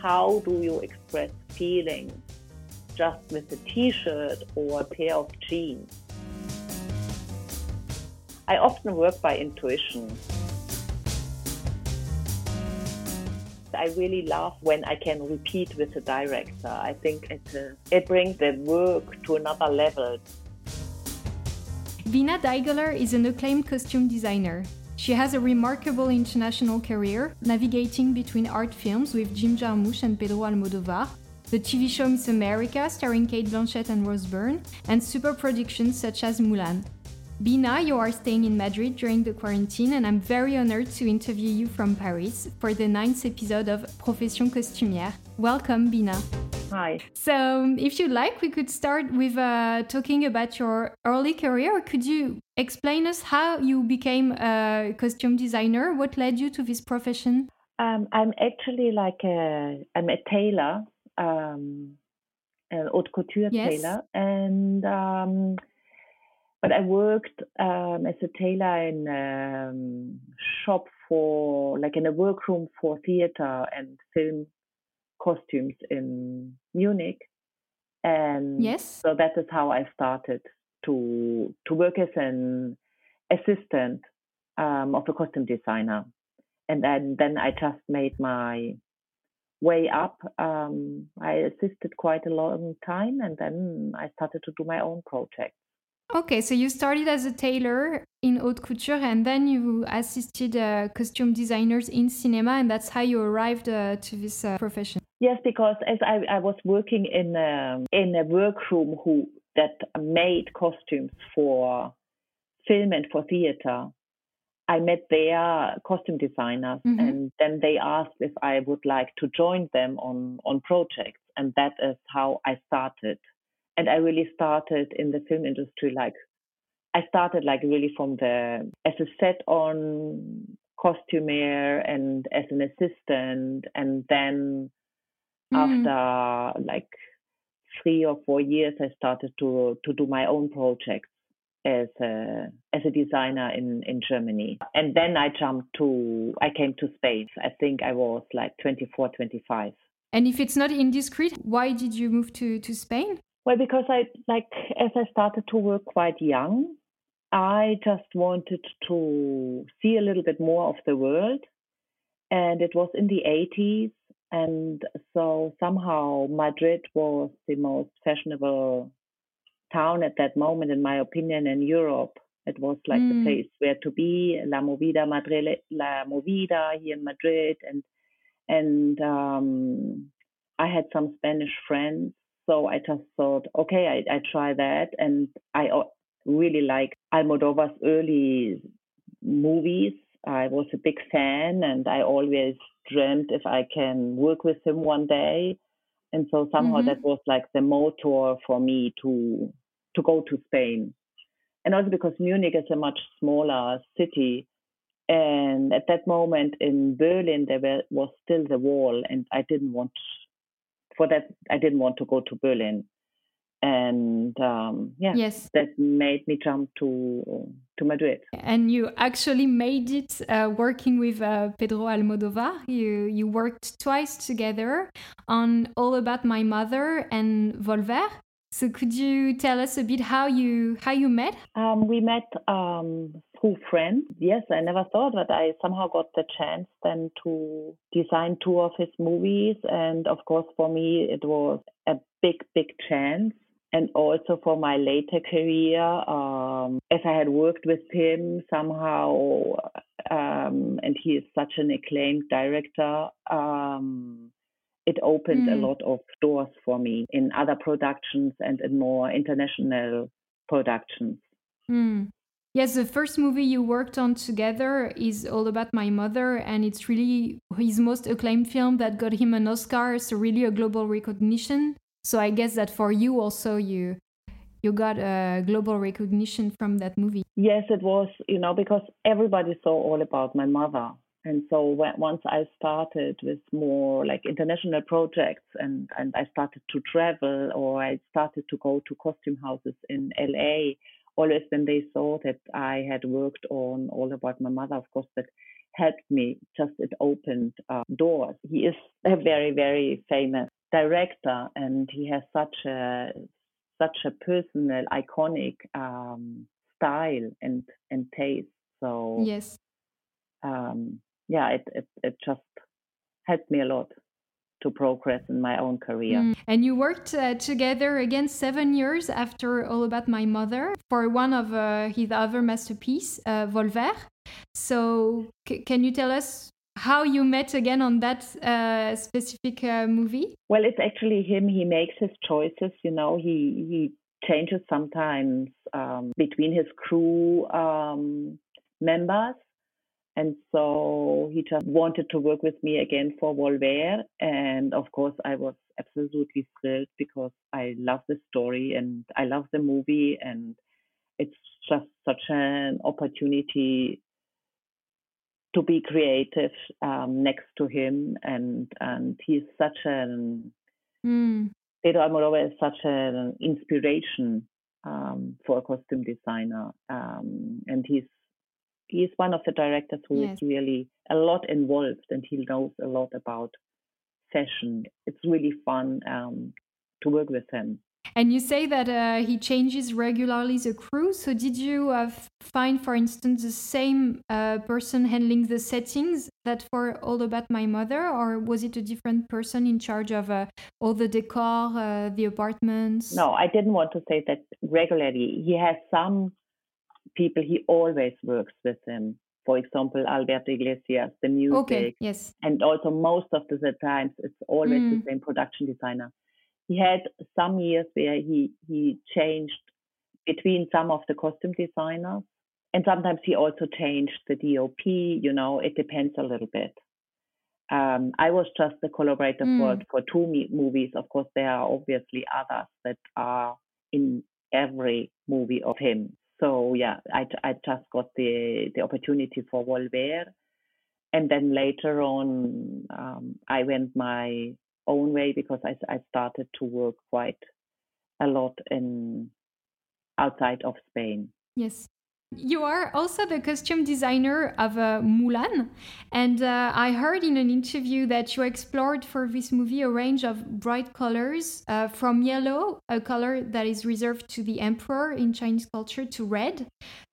how do you express feelings just with a t-shirt or a pair of jeans. I often work by intuition. I really love when I can repeat with the director. I think it, uh, it brings the work to another level. Bina Daigeler is an acclaimed costume designer. She has a remarkable international career, navigating between art films with Jim Jarmusch and Pedro Almodovar, the TV show Miss America starring Cate Blanchett and Rose Byrne, and super productions such as Mulan. Bina, you are staying in Madrid during the quarantine, and I'm very honored to interview you from Paris for the ninth episode of Profession Costumière. Welcome, Bina. Hi. So, if you'd like, we could start with uh, talking about your early career. Could you explain us how you became a costume designer? What led you to this profession? Um, I'm actually like a, I'm a tailor, um, an haute couture yes. tailor, and um, but I worked um, as a tailor in a um, shop for, like in a workroom for theater and film costumes in Munich. And yes. so that is how I started to to work as an assistant um, of a costume designer. And then, then I just made my way up. Um, I assisted quite a long time, and then I started to do my own projects. Okay, so you started as a tailor in haute couture and then you assisted uh, costume designers in cinema, and that's how you arrived uh, to this uh, profession. Yes, because as I, I was working in a, um, in a workroom who that made costumes for film and for theater, I met their costume designers, mm-hmm. and then they asked if I would like to join them on on projects, and that is how I started and I really started in the film industry like I started like really from the as a set on costumer and as an assistant and then mm. after like three or four years I started to to do my own projects as a as a designer in in Germany. And then I jumped to I came to Spain. I think I was like 24 25 and if it's not indiscreet why did you move to to Spain well, because I like as I started to work quite young, I just wanted to see a little bit more of the world. And it was in the 80s. And so somehow Madrid was the most fashionable town at that moment, in my opinion, in Europe. It was like mm. the place where to be, La Movida Madrid, La Movida here in Madrid. And, and um, I had some Spanish friends so I just thought, okay, I, I try that. And I really like Almodovar's early movies. I was a big fan and I always dreamed if I can work with him one day. And so somehow mm-hmm. that was like the motor for me to to go to Spain. And also because Munich is a much smaller city. And at that moment in Berlin, there was still the wall, and I didn't want for that, I didn't want to go to Berlin, and um, yeah, yes, that made me jump to to Madrid. And you actually made it uh, working with uh, Pedro Almodovar. You you worked twice together on All About My Mother and Volver. So could you tell us a bit how you how you met? Um, we met um, through friends. Yes, I never thought that I somehow got the chance then to design two of his movies, and of course for me it was a big big chance. And also for my later career, um, as I had worked with him somehow, um, and he is such an acclaimed director. Um, it opened mm. a lot of doors for me in other productions and in more international productions. Mm. Yes, the first movie you worked on together is All About My Mother, and it's really his most acclaimed film that got him an Oscar, so really a global recognition. So I guess that for you also, you you got a global recognition from that movie. Yes, it was, you know, because everybody saw All About My Mother. And so when, once I started with more like international projects and, and I started to travel or I started to go to costume houses in LA, always when they saw that I had worked on All About My Mother, of course, that helped me. Just it opened uh, doors. He is a very, very famous director, and he has such a such a personal, iconic um, style and and taste. So yes, um, yeah, it, it it just helped me a lot to progress in my own career. Mm. And you worked uh, together again seven years after All About My Mother for one of uh, his other masterpiece, uh, Volver. So, can you tell us how you met again on that uh, specific uh, movie? Well, it's actually him. He makes his choices. You know, he he changes sometimes um, between his crew um, members. And so he just wanted to work with me again for Volver. And of course, I was absolutely thrilled because I love the story and I love the movie. And it's just such an opportunity to be creative um, next to him, and and he's such an mm. Pedro Almodovar is such an inspiration um, for a costume designer, um, and he's he's one of the directors who yes. is really a lot involved, and he knows a lot about fashion. It's really fun um, to work with him. And you say that uh, he changes regularly the crew. So did you uh, find, for instance, the same uh, person handling the settings that for All About My Mother, or was it a different person in charge of uh, all the decor, uh, the apartments? No, I didn't want to say that regularly. He has some people he always works with him. For example, Alberto Iglesias, the music. Okay, yes. And also most of the times it's always mm. the same production designer he had some years where he he changed between some of the costume designers and sometimes he also changed the dop you know it depends a little bit um, i was just the collaborator mm. for for two movies of course there are obviously others that are in every movie of him so yeah i, I just got the the opportunity for volver and then later on um, i went my own way because I, I started to work quite a lot in outside of Spain. Yes. You are also the costume designer of uh, Mulan. And uh, I heard in an interview that you explored for this movie a range of bright colors uh, from yellow, a color that is reserved to the emperor in Chinese culture, to red.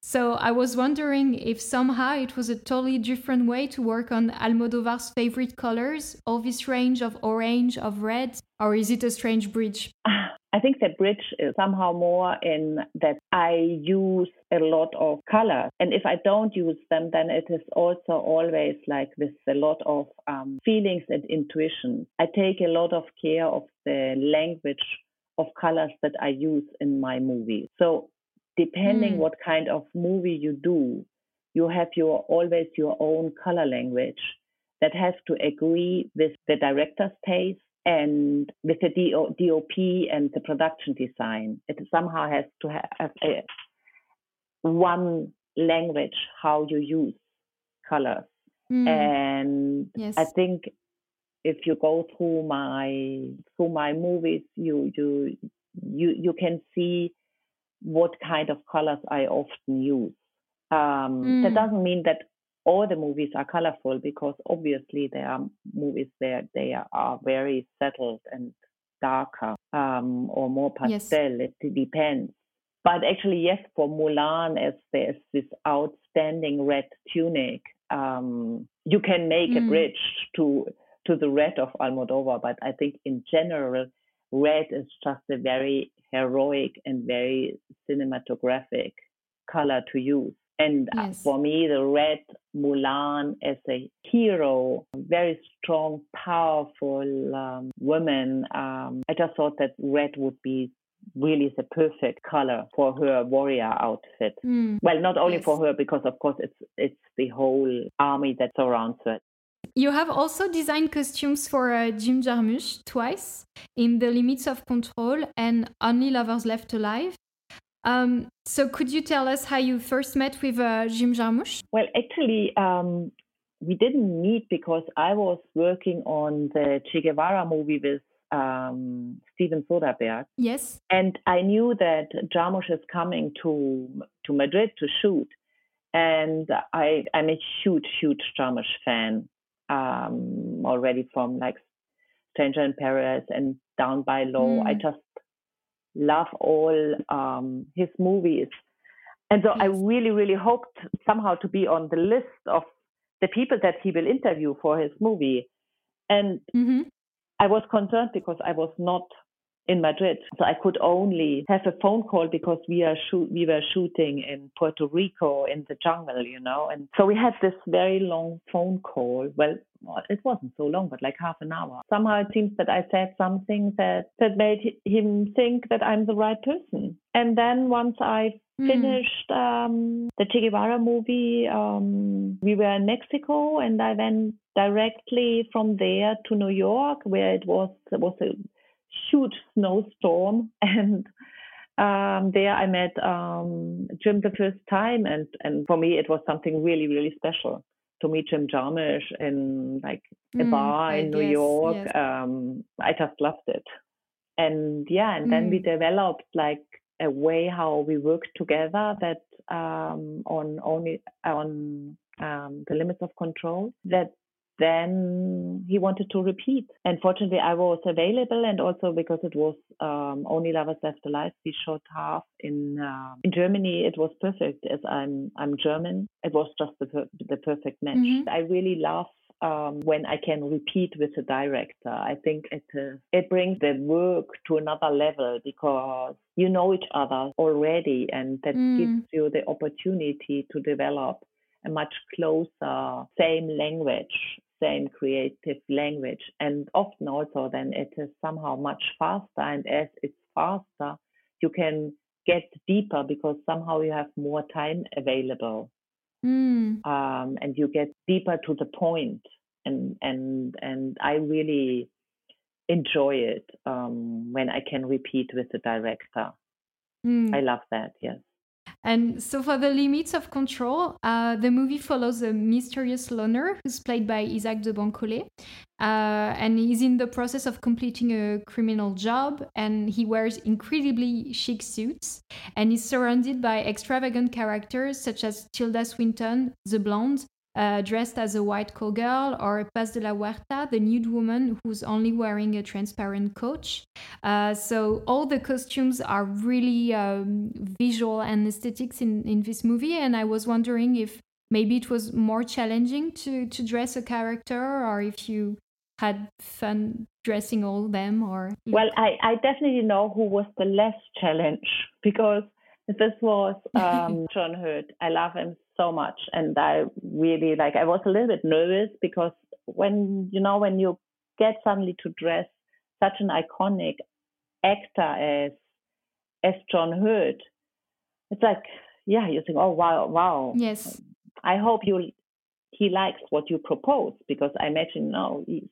So I was wondering if somehow it was a totally different way to work on Almodovar's favorite colors, all this range of orange, of red, or is it a strange bridge? I think the bridge is somehow more in that I use a lot of colors. And if I don't use them, then it is also always like with a lot of um, feelings and intuition. I take a lot of care of the language of colors that I use in my movie. So depending mm. what kind of movie you do, you have your always your own color language that has to agree with the director's taste and with the DOP and the production design, it somehow has to have a, one language how you use colors. Mm. And yes. I think if you go through my through my movies, you you you you can see what kind of colors I often use. Um, mm. That doesn't mean that all the movies are colorful because obviously there are movies where they are very settled and darker um, or more pastel. Yes. It depends. But actually, yes, for Mulan, as there's this outstanding red tunic, um, you can make mm. a bridge to to the red of Almodovar. But I think in general, red is just a very heroic and very cinematographic color to use. And uh, yes. for me, the red Mulan as a hero, very strong, powerful um, woman. Um, I just thought that red would be really the perfect color for her warrior outfit. Mm. Well, not only yes. for her, because of course it's it's the whole army that surrounds her. You have also designed costumes for uh, Jim Jarmusch twice in The Limits of Control and Only Lovers Left Alive. Um, so, could you tell us how you first met with uh, Jim Jarmusch? Well, actually, um, we didn't meet because I was working on the Che Guevara movie with um, Steven Soderbergh. Yes. And I knew that Jarmusch is coming to to Madrid to shoot. And I, I'm a huge, huge Jarmusch fan um, already from like Stranger in Paris and Down by Law. Mm. I just love all um, his movies. And so. I really, really hoped somehow to be on the list of the people that he will interview for his movie. And mm-hmm. I was concerned because I was not in Madrid. So I could only have a phone call because we are shoot we were shooting in Puerto Rico in the jungle, you know. And so we had this very long phone call. Well, it wasn't so long, but like half an hour. Somehow it seems that I said something that that made him think that I'm the right person. And then once I hmm. finished um, the Che Guevara movie, um, we were in Mexico, and I went directly from there to New York, where it was it was a huge snowstorm and um, there I met um, Jim the first time, and and for me it was something really really special to meet Jim Jarmusch in like a mm, bar in New yes, York. Yes. Um, I just loved it, and yeah, and mm. then we mm. developed like a way how we work together that um, on only on um, the limits of control that then he wanted to repeat. And fortunately, I was available, and also because it was um, only lovers left alive, we shot half in uh, in Germany. It was perfect, as I'm I'm German. It was just the per- the perfect match. Mm-hmm. I really love um, when I can repeat with the director. I think it uh, it brings the work to another level because you know each other already, and that mm. gives you the opportunity to develop a much closer same language same creative language. And often also then it is somehow much faster. And as it's faster, you can get deeper because somehow you have more time available. Mm. Um, and you get deeper to the point. And and and I really enjoy it um, when I can repeat with the director. Mm. I love that. Yes. And so, for the limits of control, uh, the movie follows a mysterious loner who's played by Isaac de Bancolé. Uh, and he's in the process of completing a criminal job, and he wears incredibly chic suits. And he's surrounded by extravagant characters such as Tilda Swinton, the blonde, uh, dressed as a white cowgirl, or Paz de la Huerta, the nude woman who's only wearing a transparent coach. Uh, so all the costumes are really um, visual and aesthetics in, in this movie, and I was wondering if maybe it was more challenging to, to dress a character, or if you had fun dressing all of them, or well, I, I definitely know who was the less challenge because this was um, John Hurt. I love him so much, and I really like. I was a little bit nervous because when you know when you get suddenly to dress such an iconic actor as as John Hurt, it's like yeah, you think, oh wow, wow. Yes. I hope you he likes what you propose because I imagine no, he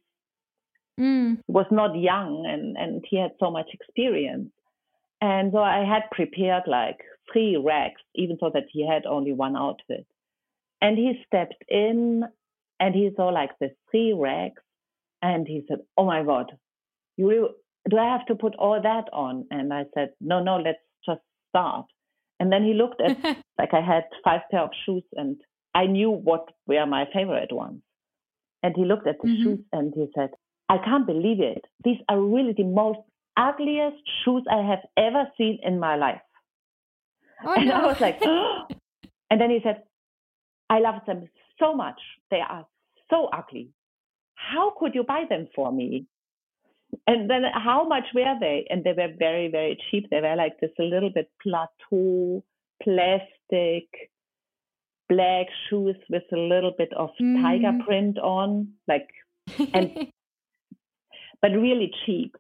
mm. was not young and and he had so much experience. And so I had prepared like three racks, even though that he had only one outfit. And he stepped in and he saw like the three racks and he said, Oh my God, you do I have to put all that on? And I said, No, no, let's just start. And then he looked at like I had five pair of shoes and I knew what were my favorite ones. And he looked at the mm-hmm. shoes and he said, I can't believe it. These are really the most ugliest shoes I have ever seen in my life. Oh, and no. I was like, oh. and then he said, I love them so much. They are so ugly. How could you buy them for me? And then how much were they? And they were very, very cheap. They were like this a little bit plateau, plastic, black shoes with a little bit of mm. tiger print on, like, and, but really cheap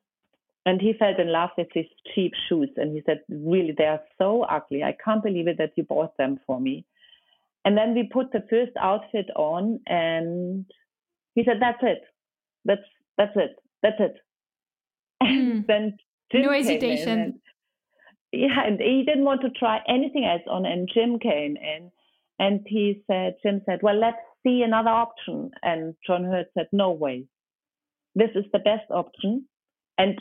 and he fell in love with these cheap shoes and he said really they are so ugly. I can't believe it that you bought them for me. And then we put the first outfit on and he said that's it. That's that's it. That's it. And mm. then Jim no hesitation. and, yeah and he didn't want to try anything else on and jim came in and he said jim said well let's see another option. And john hurt said no way. This is the best option. And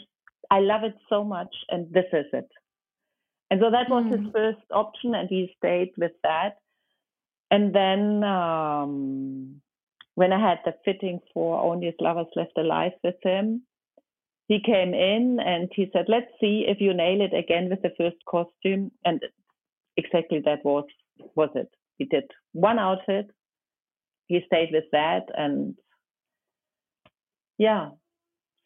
I love it so much, and this is it. And so that was mm. his first option, and he stayed with that. And then um, when I had the fitting for Only His Lovers Left Alive with him, he came in and he said, "Let's see if you nail it again with the first costume." And exactly that was was it. He did one outfit. He stayed with that, and yeah,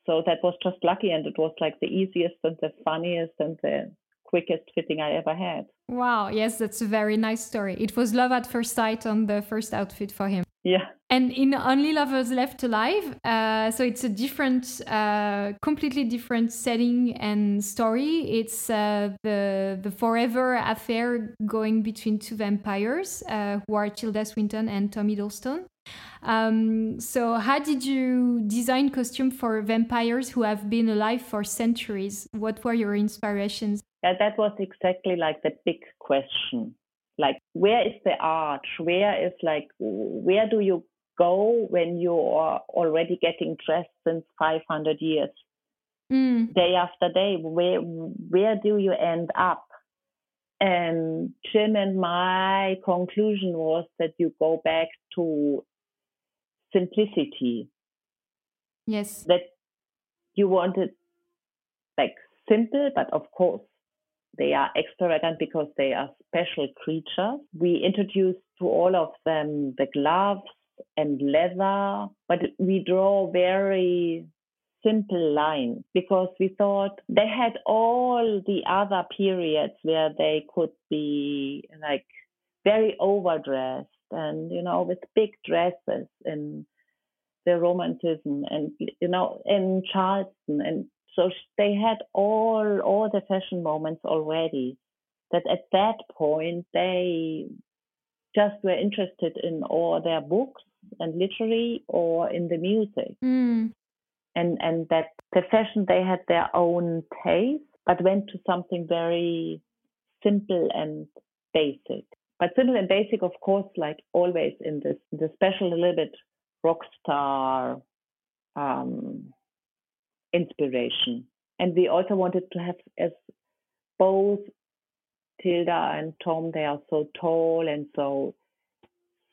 so that was just lucky, and it was like the easiest and the funniest and the quickest fitting I ever had. Wow, yes, that's a very nice story. It was love at first sight on the first outfit for him. Yeah. And in Only Lovers Left Alive, uh, so it's a different, uh, completely different setting and story. It's uh, the the forever affair going between two vampires uh, who are Tilda Swinton and Tom Hiddleston. Um, so, how did you design costume for vampires who have been alive for centuries? What were your inspirations? Yeah, that was exactly like the big question like where is the arch where is like where do you go when you are already getting dressed since 500 years mm. day after day where where do you end up and jim and my conclusion was that you go back to simplicity yes that you wanted like simple but of course they are extravagant because they are special creatures. We introduced to all of them the gloves and leather, but we draw very simple lines because we thought they had all the other periods where they could be like very overdressed and you know with big dresses in the romanticism and you know in charleston and so they had all all the fashion moments already. That at that point they just were interested in all their books and literary or in the music. Mm. And and that the fashion they had their own taste, but went to something very simple and basic. But simple and basic, of course, like always in this the special a little bit rock star um, inspiration. And we also wanted to have as both Tilda and Tom, they are so tall and so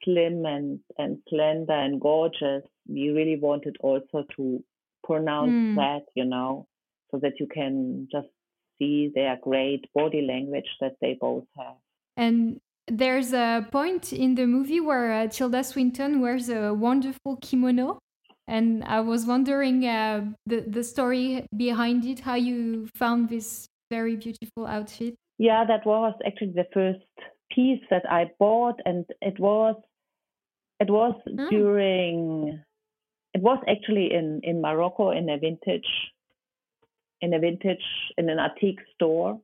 slim and, and slender and gorgeous. We really wanted also to pronounce mm. that, you know, so that you can just see their great body language that they both have. And there's a point in the movie where uh, Tilda Swinton wears a wonderful kimono and I was wondering uh, the the story behind it, how you found this very beautiful outfit. Yeah, that was actually the first piece that I bought, and it was it was oh. during it was actually in in Morocco in a vintage in a vintage in an antique store.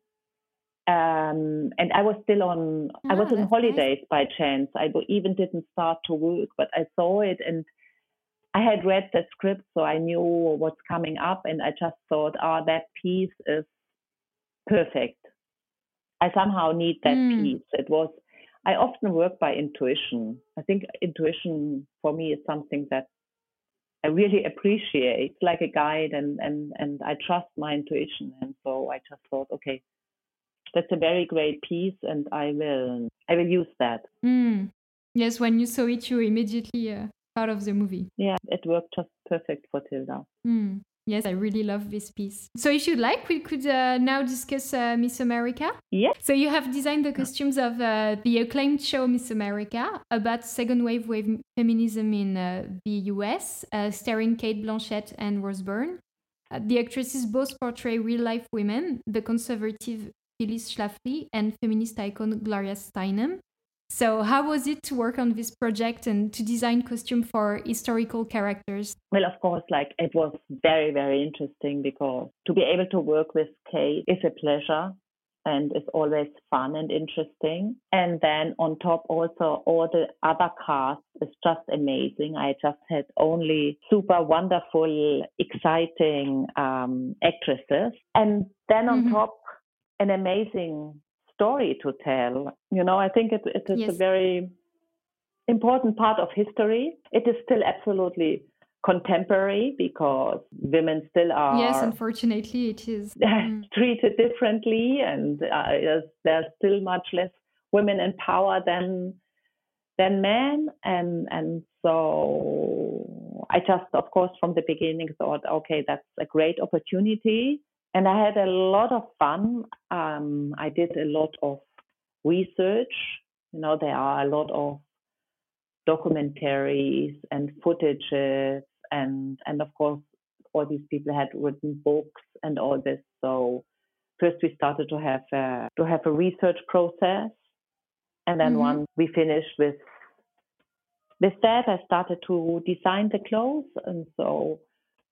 Um, and I was still on. Oh, I was on holidays nice. by chance. I even didn't start to work, but I saw it, and I had read the script, so I knew what's coming up, and I just thought, oh, that piece is perfect. I somehow need that mm. piece. It was, I often work by intuition. I think intuition for me is something that I really appreciate, like a guide, and and and I trust my intuition. And so I just thought, okay, that's a very great piece, and I will I will use that. Mm. Yes, when you saw it, you immediately uh, part of the movie. Yeah, it worked just perfect for Tilda. Mm. Yes, I really love this piece. So, if you'd like, we could uh, now discuss uh, Miss America. Yes. So, you have designed the costumes of uh, the acclaimed show Miss America about second wave wave feminism in uh, the US, uh, starring Cate Blanchett and Rose Byrne. Uh, the actresses both portray real life women, the conservative Phyllis Schlafly and feminist icon Gloria Steinem. So, how was it to work on this project and to design costume for historical characters? Well, of course, like it was very, very interesting because to be able to work with Kate is a pleasure and it's always fun and interesting. And then on top, also all the other cast is just amazing. I just had only super wonderful, exciting um, actresses. And then on mm-hmm. top, an amazing story to tell. You know, I think it, it is yes. a very important part of history. It is still absolutely contemporary because women still are yes unfortunately it is mm. treated differently and uh, there's still much less women in power than than men, and and so I just, of course, from the beginning thought, okay, that's a great opportunity, and I had a lot of fun. Um, I did a lot of research. You know, there are a lot of documentaries and footages, and and of course, all these people had written books and all this. So first we started to have a, to have a research process, and then Mhm. once we finished with with that, I started to design the clothes, and so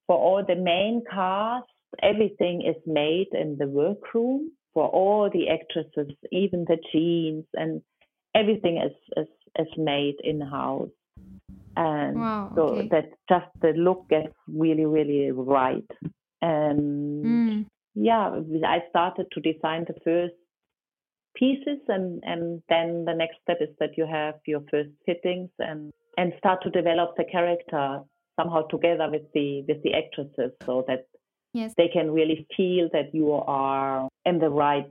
for all the main cast, everything is made in the workroom for all the actresses, even the jeans and everything is is, is made in house. And Wow, so okay. that just the look gets really, really right. And Mm. yeah, I started to design the first pieces and, and then the next step is that you have your first fittings and, and start to develop the character somehow together with the with the actresses so that Yes. they can really feel that you are in the right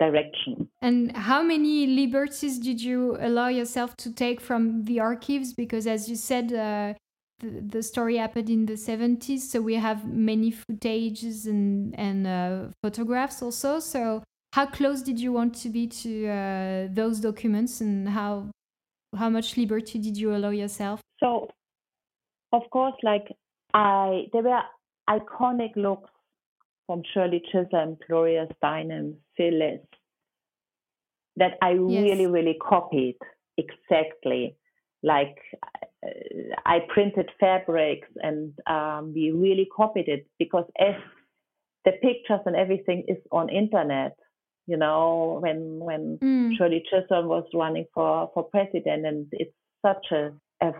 direction. And how many liberties did you allow yourself to take from the archives? Because, as you said, uh, the, the story happened in the 70s, so we have many footages and, and uh, photographs also. So, how close did you want to be to uh, those documents, and how how much liberty did you allow yourself? So, of course, like I, there were iconic looks from Shirley Chisholm, Gloria Steinem, Phyllis that I really, really copied exactly. Like uh, I printed fabrics and um, we really copied it because as the pictures and everything is on internet, you know, when when Mm. Shirley Chisholm was running for, for president, and it's such a, a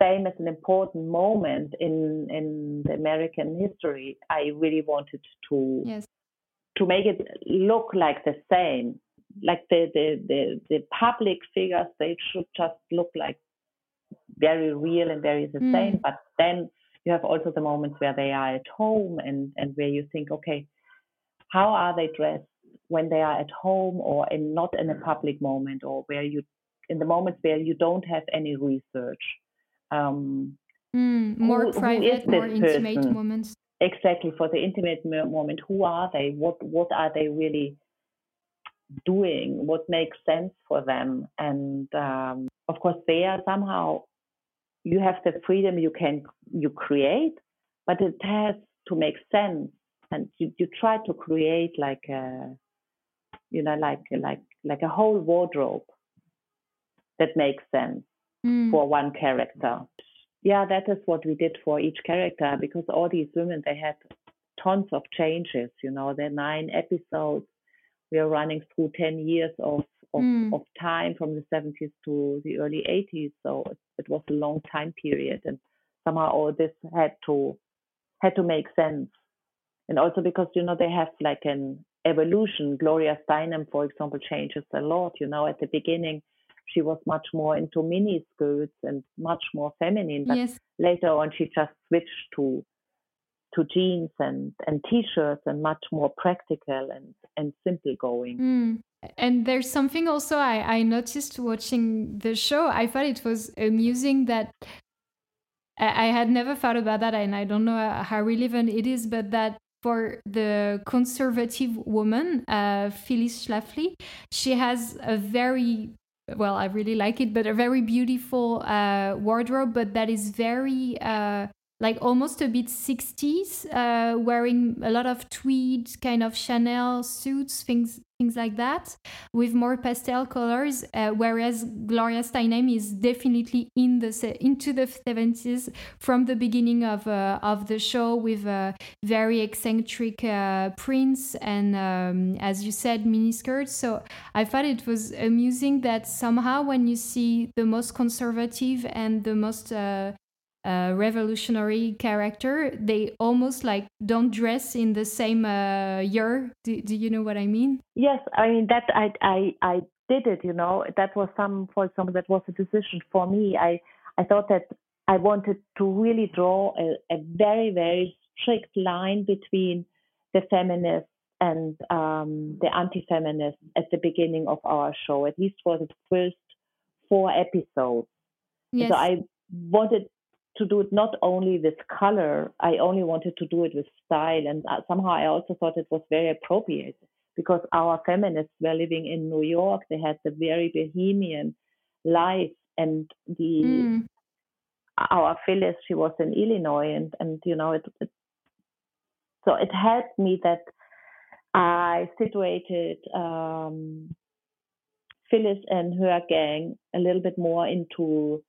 famous and important moment in in the American history. I really wanted to Yes. to make it look like the same, like the the the, the public figures. They should just look like very real and very the Mm. same. But then you have also the moments where they are at home and and where you think, okay, how are they dressed when they are at home or in not in a public moment or where you in the moments where you don't have any research. Um, Mm. More who private, more intimate person? moments. exactly for the intimate moment who are they what what are they really doing what makes sense for them and um, of course there somehow you have the freedom you can you create but it has to make sense and you, you try to create like a you know like like like a whole wardrobe that makes sense Mm. for one character. Yeah, that is what we did for each character because all these women they had tons of changes. You know, there are nine episodes. We are running through ten years of of, Mm. of time from the 70s to the early 80s. So it, it was a long time period, and somehow all this had to had to make sense. And also because you know they have like an evolution. Gloria Steinem, for example, changes a lot. You know, at the beginning she was much more into mini skirts and much more feminine, but Yes. later on she just switched to to jeans and and t-shirts and much more practical and and simple going. Mm. And there's something also I, I noticed watching the show. I thought it was amusing that I, I had never thought about that, and I don't know how relevant it is, but that for the conservative woman, uh, Phyllis Schlafly, she has a very well, I really like it, but a very beautiful uh, wardrobe, but that is very uh, like almost a bit 60s, uh, wearing a lot of tweed, kind of Chanel suits, things things like that, with more pastel colors. Uh, whereas Gloria Steinem is definitely in the into the 70s from the beginning of uh, of the show with uh, very eccentric uh, prints and, um, as you said, miniskirts. So I thought it was amusing that somehow when you see the most conservative and the most uh, revolutionary character, they almost like don't dress in the same uh, year. Do, do you know what I mean? Yes, I mean that I I I did it. You know, that was some, for example, that was a decision for me. I I thought that I wanted to really draw a, a very very strict line between the feminists and um, the anti-feminists at the beginning of our show, at least for the first four episodes. Yes. So I wanted to do it not only with color, I only wanted to do it with style. And uh, somehow I also thought it was very appropriate because our feminists were living in New York. They had the very bohemian life. And the Mm. our Phyllis, she was in Illinois, and and you know it, it so it helped me that I situated um, Phyllis and her gang a little bit more into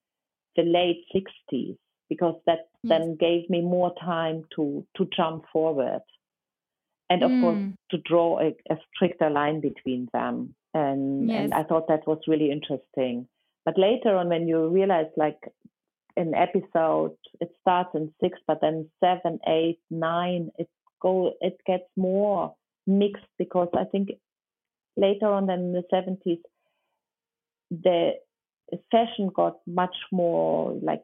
the late 60s because that Yes. then gave me more time to to jump forward and of course Mm. to draw a, a stricter line between them and Yes. and I thought that was really interesting but later on when you realize like an episode it starts in six but then seven eight nine it go it gets more mixed because I think later on than in the 70s the fashion got much more like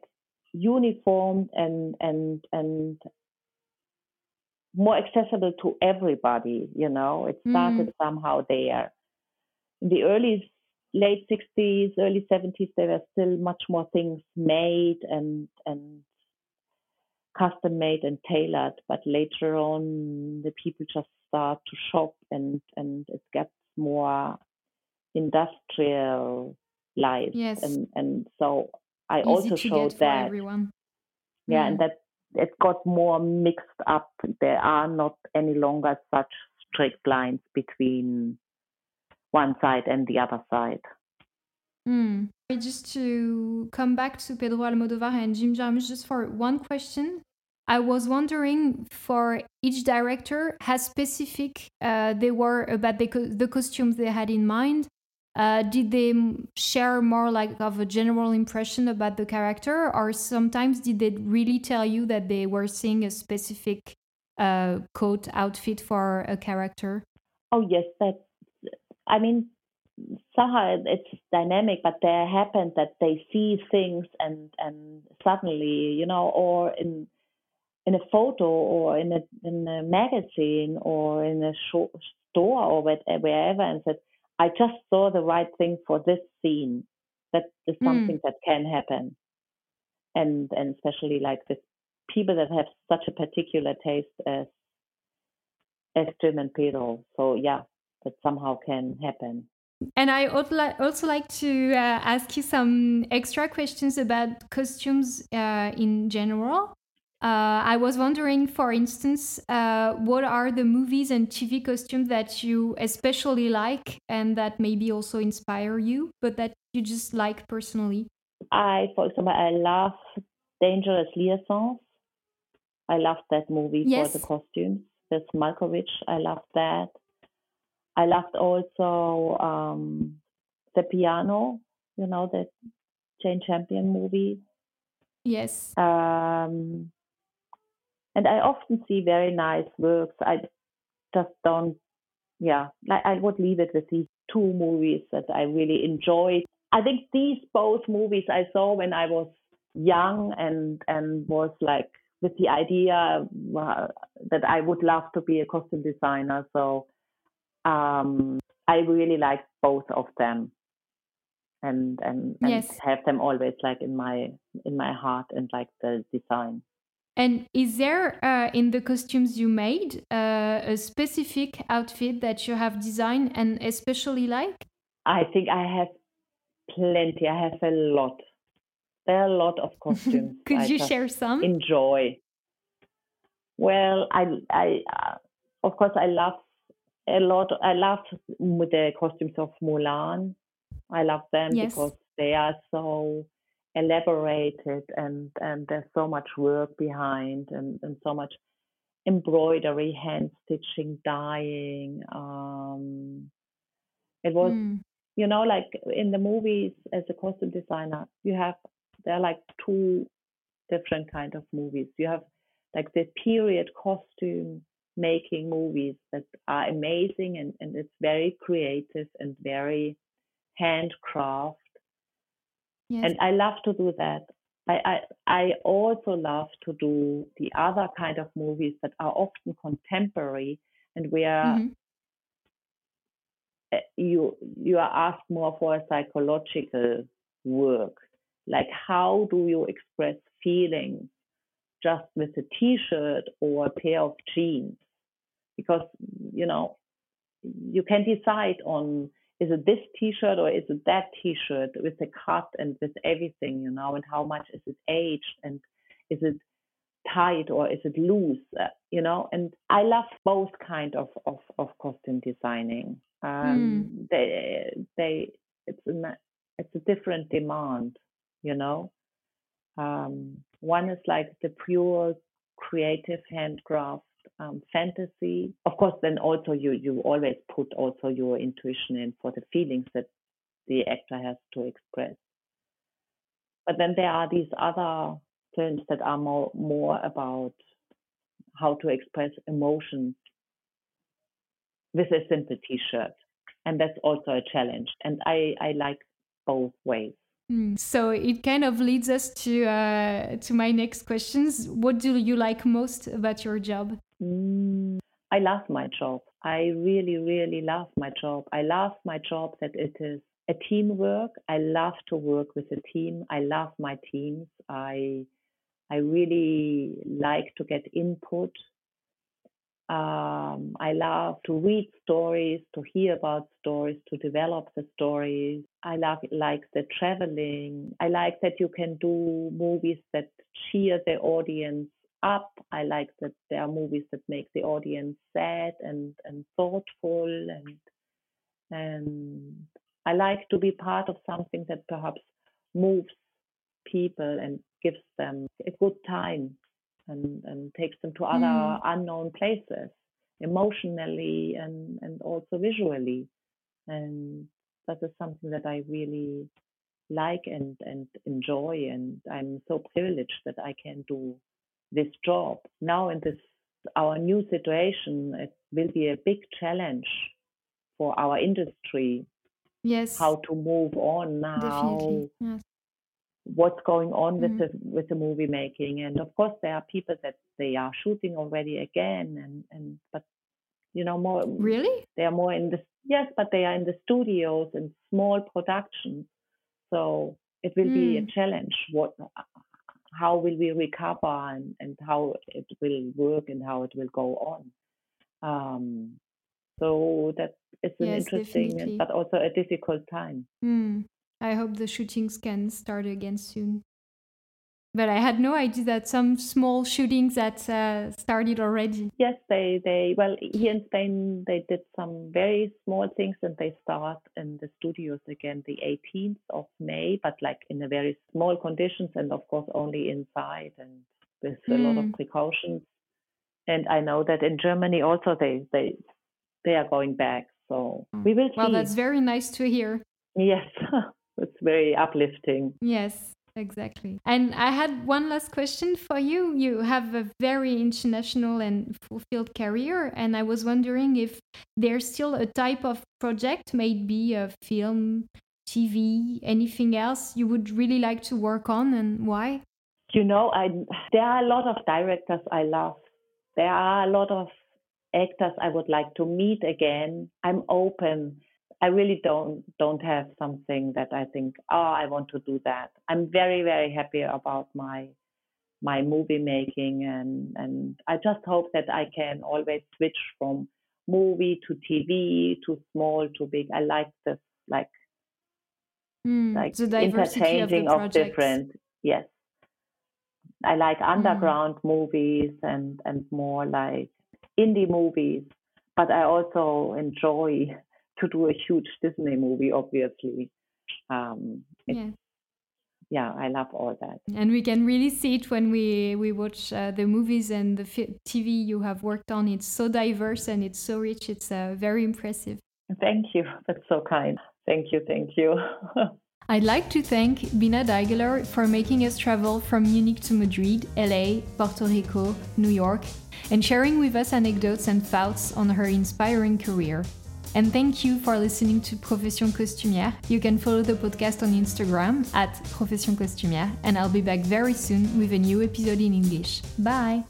uniformed and and and more accessible to everybody you know? It mm-hmm. started somehow there. In the early late 60s early 70s there were still much more things made and and custom made and tailored but later on the people just start to shop and and it gets more industrial life Yes. and and so i Easy also showed that everyone. yeah Mm. and that it got more mixed up there are not any longer such strict lines between one side and the other side Mm. Just to come back to Pedro Almodovar and Jim Jarmusch, just for one question. I was wondering for each director, how specific uh, they were about the, co- the costumes they had in mind. Uh, did they share more like of a general impression about the character, or sometimes did they really tell you that they were seeing a specific uh, coat outfit for a character? oh yes that i mean somehow it's dynamic but there happened that they see things and and suddenly you know or in in a photo or in a in a magazine or in a store or wherever and said i just saw the right thing for this scene that is Mm. something that can happen and and especially like with people that have such a particular taste as as Jim and Pedro so yeah that somehow can happen And I also like to uh, ask you some extra questions about costumes uh, in general. Uh, I was wondering, for instance, uh, what are the movies and TV costumes that you especially like and that maybe also inspire you, but that you just like personally? I, for example, I love Dangerous Liaisons. I love that movie Yes. for the costumes. With Malkovich, I love that. I loved also um, the piano, you know, that Jane Champion movie. Yes. Um, and I often see very nice works. I just don't, yeah, I, I would leave it with these two movies that I really enjoyed. I think these both movies I saw when I was young and and was like with the idea uh, that I would love to be a costume designer. So um, I really like both of them, and and, and Yes. have them always like in my in my heart and like the design. And is there uh, in the costumes you made uh, a specific outfit that you have designed and especially like? I think I have plenty. I have a lot. There are a lot of costumes. Could I you share some? Enjoy. Well, I, I, uh, of course, I love a lot. I love the costumes of Mulan. I love them Yes. because they are so elaborated and and there's so much work behind and and so much embroidery, hand stitching, dyeing. Um, it was Mm. you know, like in the movies as a costume designer, you have there are like two different kind of movies. You have like the period costume making movies that are amazing and, and it's very creative and very handcraft. Yes. And I love to do that. I, I I also love to do the other kind of movies that are often contemporary and where Mhm. uh, you you are asked more for a psychological work. Like, how do you express feelings just with a t-shirt or a pair of jeans? Because, you know, you can decide on is it this t-shirt or is it that t-shirt with the cut and with everything, you know, and how much is it aged and is it tight or is it loose, uh, you know? And I love both kind of of, of costume designing. Um, mm. They they it's a it's a different demand, you know. Um, one is like the pure creative handcraft um, fantasy. Of course, then also you you always put also your intuition in for the feelings that the actor has to express. But then there are these other films that are more more about how to express emotions with a simple T-shirt, and that's also a challenge. And I I like both ways. Mm. So it kind of leads us to uh, to my next questions. What do you like most about your job? Mm, I love my job. I really, really love my job. I love my job that it is a teamwork. I love to work with a team. I love my teams. I I really like to get input um, I love to read stories, to hear about stories, to develop the stories. I love like the traveling. I like that you can do movies that cheer the audience up. I like that there are movies that make the audience sad and, and thoughtful and and I like to be part of something that perhaps moves people and gives them a good time and, and takes them to other mm. unknown places emotionally and, and also visually. And that is something that I really like and, and enjoy. And I'm so privileged that I can do this job. Now, in this our new situation, it will be a big challenge for our industry. Yes. How to move on now. Yes what's going on mm-hmm. with the with the movie making and of course there are people that they are shooting already again and and but you know more really they are more in the yes but they are in the studios and small productions so it will mm. be a mm. challenge what how will we recover and, and how it will work and how it will go on um, so that is an yes, interesting definitely. but also a difficult time mm. I hope the shootings can start again soon. But I had no idea that some small shootings that uh, started already. Yes, they, they, well, here in Spain, they did some very small things and they start in the studios again the 18th of May, but like in a very small conditions and of course only inside and with mm. a lot of hmm. precautions. And I know that in Germany also they, they, they are going back. So hmm. we will see. Well, that's very nice to hear. Yes. it's very uplifting. Yes, exactly. And I had one last question for you. You have a very international and fulfilled career, and I was wondering if there's still a type of project, maybe a film, TV, anything else you would really like to work on, and why? You know, I there are a lot of directors I love. There are a lot of actors I would like to meet again. I'm open I really don't don't have something that I think, oh, I want to do that. I'm very very happy about my my movie making and and I just hope that I can always switch from movie to TV to small to big. I like this like mm, like interchanging of, of, different yes. I like hmm. underground mm. movies and and more like indie movies, but I also enjoy to do a huge Disney movie, obviously. Um, yeah. yeah, I love all that. And we can really see it when we, we watch uh, the movies and the TV you have worked on. It's so diverse and it's so rich. It's uh, very impressive. Thank you. That's so kind. Thank you. Thank you. I'd like to thank Bina Daigeler for making us travel from Munich to Madrid, LA, Puerto Rico, New York, and sharing with us anecdotes and thoughts on her inspiring career. And thank you for listening to Profession Costumière. You can follow the podcast on Instagram at Profession Costumière, and I'll be back very soon with a new episode in English. Bye!